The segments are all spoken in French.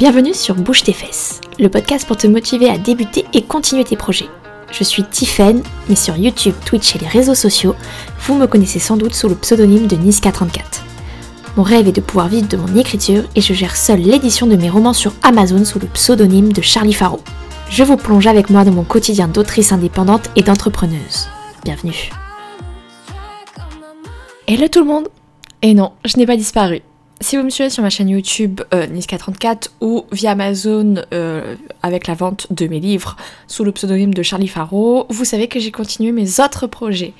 Bienvenue sur Bouge tes fesses, le podcast pour te motiver à débuter et continuer tes projets. Je suis Tiffen, mais sur YouTube, Twitch et les réseaux sociaux, vous me connaissez sans doute sous le pseudonyme de Niska34. Mon rêve est de pouvoir vivre de mon écriture et je gère seule l'édition de mes romans sur Amazon sous le pseudonyme de Charlie Faro. Je vous plonge avec moi dans mon quotidien d'autrice indépendante et d'entrepreneuse. Bienvenue. Hello tout le monde Et non, je n'ai pas disparu. Si vous me suivez sur ma chaîne YouTube euh, Niska34 ou via Amazon euh, avec la vente de mes livres sous le pseudonyme de Charlie Faro, vous savez que j'ai continué mes autres projets.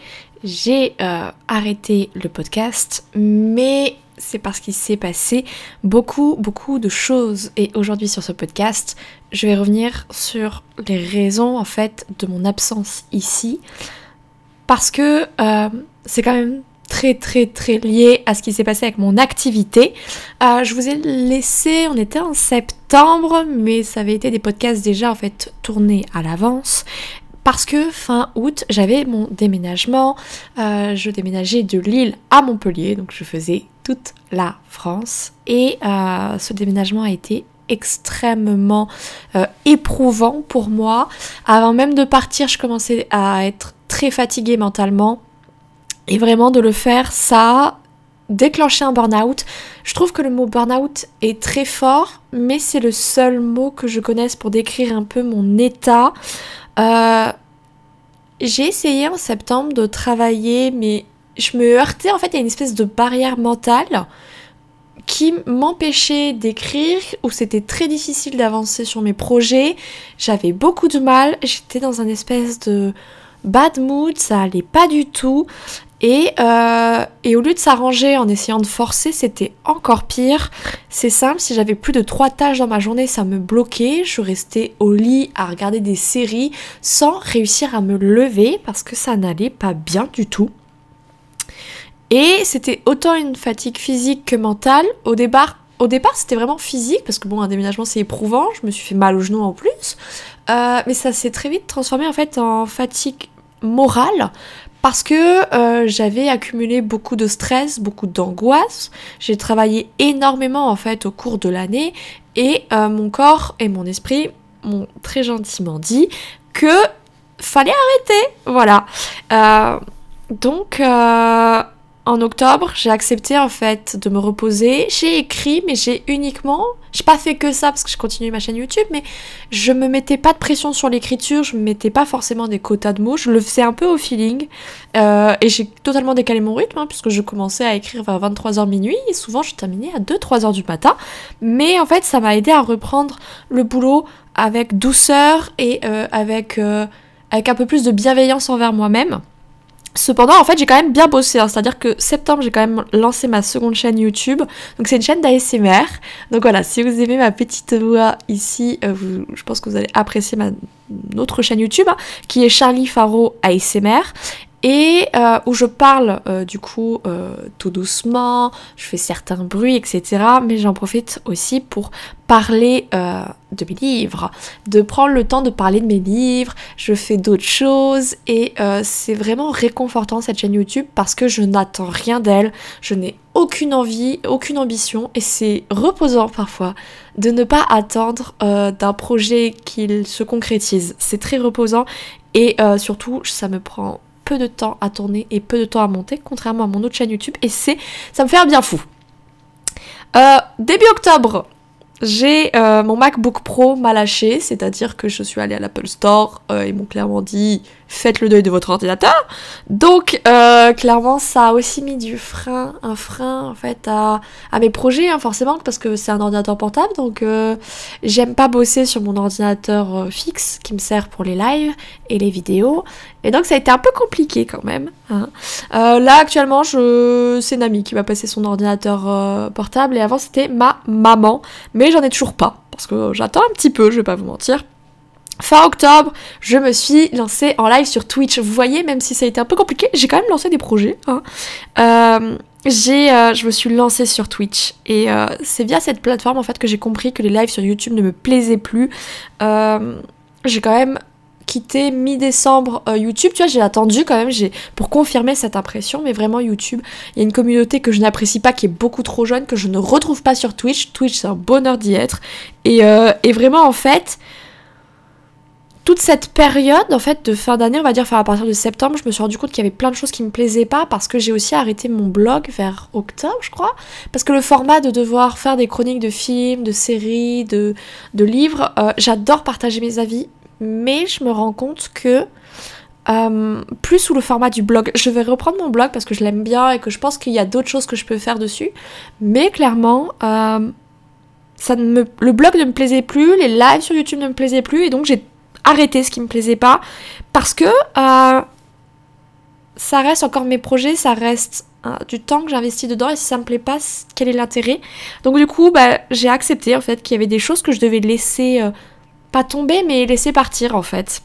J'ai euh, arrêté le podcast, mais c'est parce qu'il s'est passé beaucoup, beaucoup de choses. Et aujourd'hui sur ce podcast, je vais revenir sur les raisons en fait de mon absence ici. Parce que c'est quand même très très très lié à ce qui s'est passé avec mon activité. Euh, je vous ai laissé, on était en septembre, mais ça avait été des podcasts déjà en fait tournés à l'avance. Parce que fin août, j'avais mon déménagement. Euh, je déménageais de Lille à Montpellier, donc je faisais toute la France. Et euh, ce déménagement a été extrêmement éprouvant pour moi. Avant même de partir, je commençais à être très fatiguée mentalement et vraiment de le faire, ça a déclenché un burn-out. Je trouve que le mot burn-out est très fort, mais c'est le seul mot que je connaisse pour décrire un peu mon état. Euh, j'ai essayé en septembre de travailler, mais je me heurtais en fait à une espèce de barrière mentale qui m'empêchait d'écrire, où c'était très difficile d'avancer sur mes projets. J'avais beaucoup de mal, j'étais dans un espèce de bad mood, ça allait pas du tout. Euh, et, au lieu de s'arranger en essayant de forcer, c'était encore pire. C'est simple, si j'avais plus de trois tâches dans ma journée, ça me bloquait. Je restais au lit à regarder des séries sans réussir à me lever parce que ça n'allait pas bien du tout. Et c'était autant une fatigue physique que mentale. Au départ, au départ c'était vraiment physique parce que bon, un déménagement c'est éprouvant. Je me suis fait mal au genou en plus. Euh, mais ça s'est très vite transformé en fait en fatigue morale parce que euh, j'avais accumulé beaucoup de stress, beaucoup d'angoisse. J'ai travaillé énormément en fait au cours de l'année et euh, mon corps et mon esprit m'ont très gentiment dit que fallait arrêter. Voilà. Euh, donc en octobre, j'ai accepté en fait de me reposer. J'ai écrit, mais j'ai uniquement, j'ai pas fait que ça parce que je continue ma chaîne YouTube, mais je me mettais pas de pression sur l'écriture, je me mettais pas forcément des quotas de mots, je le faisais un peu au feeling. Euh, et j'ai totalement décalé mon rythme hein, puisque je commençais à écrire vers 23h minuit et souvent je terminais à 2-3h du matin. Mais en fait, ça m'a aidé à reprendre le boulot avec douceur et euh, avec, euh, avec un peu plus de bienveillance envers moi-même. Cependant, en fait, j'ai quand même bien bossé. Hein. C'est-à-dire que septembre, j'ai quand même lancé ma seconde chaîne YouTube. Donc, c'est une chaîne d'ASMR. Donc voilà, si vous aimez ma petite voix ici, euh, je pense que vous allez apprécier ma autre chaîne YouTube, hein, qui est Charlie Faro ASMR et euh, où je parle euh, du coup euh, tout doucement, je fais certains bruits, etc. Mais j'en profite aussi pour parler de mes livres, de prendre le temps de parler de mes livres, je fais d'autres choses et c'est vraiment réconfortant cette chaîne YouTube parce que je n'attends rien d'elle, je n'ai aucune envie, aucune ambition et c'est reposant parfois de ne pas attendre d'un projet qu'il se concrétise. C'est très reposant et surtout ça me prend peu de temps à tourner et peu de temps à monter, contrairement à mon autre chaîne YouTube, et c'est, ça me fait un bien fou. Euh, début octobre, j'ai euh, mon MacBook Pro m'a lâché, c'est-à-dire que je suis allée à l'Apple Store, euh, ils m'ont clairement dit faites le deuil de votre ordinateur. Donc euh, clairement ça a aussi mis du frein, un frein en fait à, à mes projets hein, forcément parce que c'est un ordinateur portable donc euh, j'aime pas bosser sur mon ordinateur euh, fixe qui me sert pour les lives et les vidéos et donc ça a été un peu compliqué quand même. Hein. là actuellement je c'est Nami qui va passer son ordinateur portable et avant c'était ma maman mais j'en ai toujours pas parce que j'attends un petit peu je vais pas vous mentir Fin octobre, je me suis lancée en live sur Twitch. Vous voyez, même si ça a été un peu compliqué, j'ai quand même lancé des projets. Hein. Euh, euh, je me suis lancée sur Twitch et euh, c'est via cette plateforme en fait que j'ai compris que les lives sur YouTube ne me plaisaient plus. j'ai quand même quitté mi-décembre YouTube. Tu vois, j'ai attendu quand même pour confirmer cette impression, mais vraiment YouTube, il y a une communauté que je n'apprécie pas, qui est beaucoup trop jeune, que je ne retrouve pas sur Twitch. Twitch, c'est un bonheur d'y être. Et, vraiment, en fait, toute cette période, en fait, de fin d'année, on va dire, enfin, à partir de septembre, je me suis rendu compte qu'il y avait plein de choses qui me plaisaient pas parce que j'ai aussi arrêté mon blog vers octobre, je crois. Parce que le format de devoir faire des chroniques de films, de séries, de, de livres, euh, j'adore partager mes avis, mais je me rends compte que euh, plus sous le format du blog. Je vais reprendre mon blog parce que je l'aime bien et que je pense qu'il y a d'autres choses que je peux faire dessus. Mais clairement, euh, ça ne me, le blog ne me plaisait plus, les lives sur YouTube ne me plaisaient plus et donc j'ai arrêté ce qui me plaisait pas parce que euh, ça reste encore mes projets, ça reste du temps que j'investis dedans et si ça me plaît pas, quel est l'intérêt? Donc du coup, bah, j'ai accepté en fait qu'il y avait des choses que je devais laisser pas tomber, mais laisser partir en fait.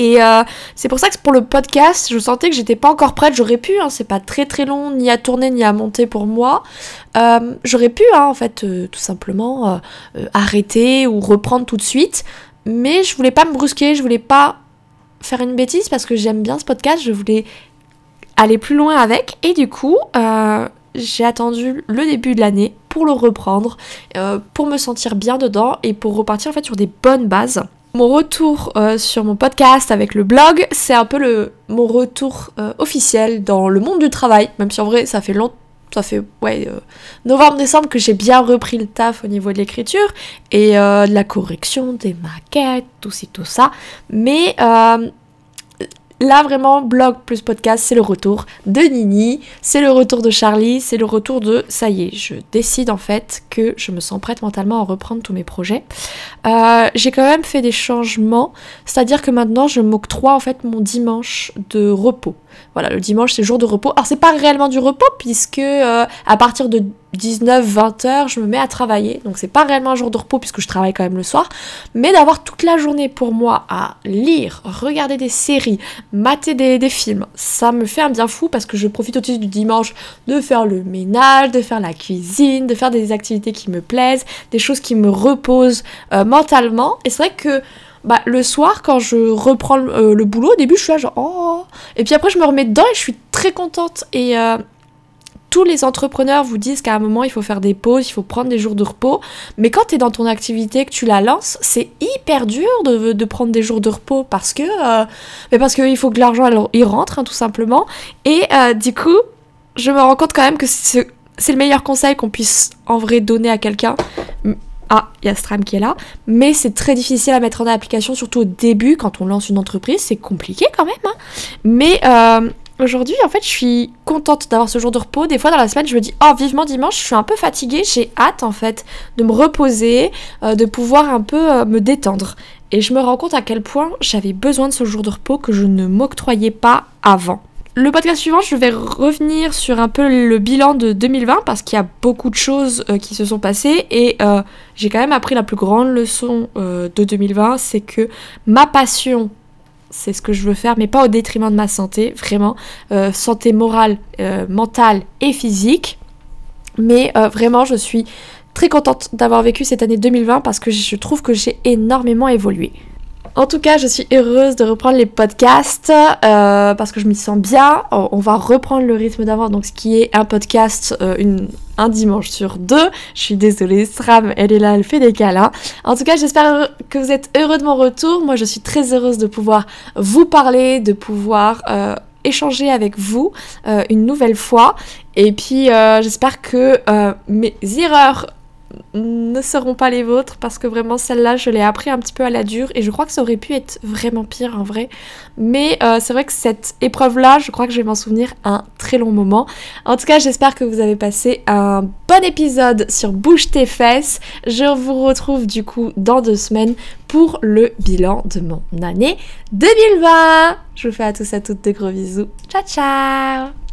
Et euh, c'est pour ça que pour le podcast, je sentais que j'étais pas encore prête. J'aurais pu, hein, c'est pas très très long, ni à tourner ni à monter pour moi. Euh, j'aurais pu, hein, en fait, euh, tout simplement arrêter ou reprendre tout de suite. Mais je voulais pas me brusquer, je voulais pas faire une bêtise parce que j'aime bien ce podcast. Je voulais aller plus loin avec. Et du coup, j'ai attendu le début de l'année pour le reprendre, euh, pour me sentir bien dedans et pour repartir en fait sur des bonnes bases. Mon retour euh, sur mon podcast avec le blog, c'est un peu le, mon retour euh, officiel dans le monde du travail, même si en vrai ça fait longtemps ça fait ouais novembre-décembre que j'ai bien repris le taf au niveau de l'écriture et de la correction des maquettes, tout ci, tout ça. Mais Là, vraiment, blog plus podcast, c'est le retour de Nini, c'est le retour de Charlie, c'est le retour de ça y est, je décide en fait que je me sens prête mentalement à reprendre tous mes projets. Euh, j'ai quand même fait des changements, c'est-à-dire que maintenant je m'octroie en fait mon dimanche de repos. Voilà, le dimanche c'est jour de repos. Alors c'est pas réellement du repos puisque euh, à partir de 19-20 heures, je me mets à travailler. Donc c'est pas réellement un jour de repos puisque je travaille quand même le soir. Mais d'avoir toute la journée pour moi à lire, regarder des séries, mater des, films, ça me fait un bien fou parce que je profite aussi du dimanche de faire le ménage, de faire la cuisine, de faire des activités qui me plaisent, des choses qui me reposent euh, mentalement. Et c'est vrai que bah, le soir, quand je reprends le, euh, boulot, au début, je suis là genre, oh. Et puis après, je me remets dedans et je suis très contente. Et euh, tous les entrepreneurs vous disent qu'à un moment, il faut faire des pauses, il faut prendre des jours de repos. Mais quand tu es dans ton activité, que tu la lances, c'est hyper dur de, prendre des jours de repos parce que, euh, mais parce qu'il faut que l'argent, il rentre, hein, tout simplement. Et du coup, je me rends compte quand même que c'est le meilleur conseil qu'on puisse en vrai donner à quelqu'un ah, il y a Stram qui est là, mais c'est très difficile à mettre en application, surtout au début, quand on lance une entreprise, c'est compliqué quand même. Hein. Mais euh, aujourd'hui, en fait, je suis contente d'avoir ce jour de repos. Des fois, dans la semaine, je me dis, oh, vivement dimanche, je suis un peu fatiguée, j'ai hâte, en fait, de me reposer, euh, de pouvoir un peu euh, me détendre. Et je me rends compte à quel point j'avais besoin de ce jour de repos que je ne m'octroyais pas avant. Le podcast suivant, je vais revenir sur un peu le bilan de 2020 parce qu'il y a beaucoup de choses euh, qui se sont passées et euh, j'ai quand même appris la plus grande leçon euh, de 2020, c'est que ma passion, c'est ce que je veux faire, mais pas au détriment de ma santé, vraiment, santé morale, mentale et physique. Mais vraiment, je suis très contente d'avoir vécu cette année 2020 parce que je trouve que j'ai énormément évolué. En tout cas, je suis heureuse de reprendre les podcasts euh, parce que je m'y sens bien. On va reprendre le rythme d'avant, donc ce qui est un podcast euh, un dimanche sur deux. Je suis désolée, Stram, elle est là, elle fait des câlins. En tout cas, j'espère que vous êtes heureux de mon retour. Moi, je suis très heureuse de pouvoir vous parler, de pouvoir euh, échanger avec vous une nouvelle fois. Et puis, j'espère que mes erreurs ne seront pas les vôtres parce que vraiment celle-là je l'ai appris un petit peu à la dure et je crois que ça aurait pu être vraiment pire en vrai. Mais euh, c'est vrai que cette épreuve là je crois que je vais m'en souvenir un très long moment. En tout cas j'espère que vous avez passé un bon épisode sur Bouge tes fesses. Je vous retrouve du coup dans deux semaines pour le bilan de mon année 2020 je vous fais à tous et à toutes de gros bisous. Ciao ciao